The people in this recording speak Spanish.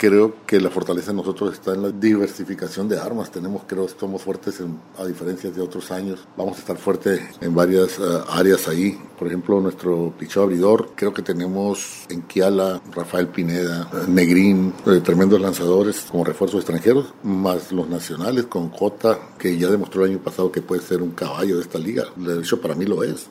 Creo que la fortaleza de nosotros está en la diversificación de armas. Tenemos, creo, somos fuertes a diferencia de otros años. Vamos a estar fuertes en varias eh, áreas ahí. Por ejemplo, nuestro pichón abridor, creo que tenemos en Kiala, Rafael Pineda, eh, Negrín, eh, tremendos lanzadores como refuerzos extranjeros, más los nacionales con Jota, que ya demostró el año pasado que puede ser un caballo de esta liga. De hecho, para mí lo es.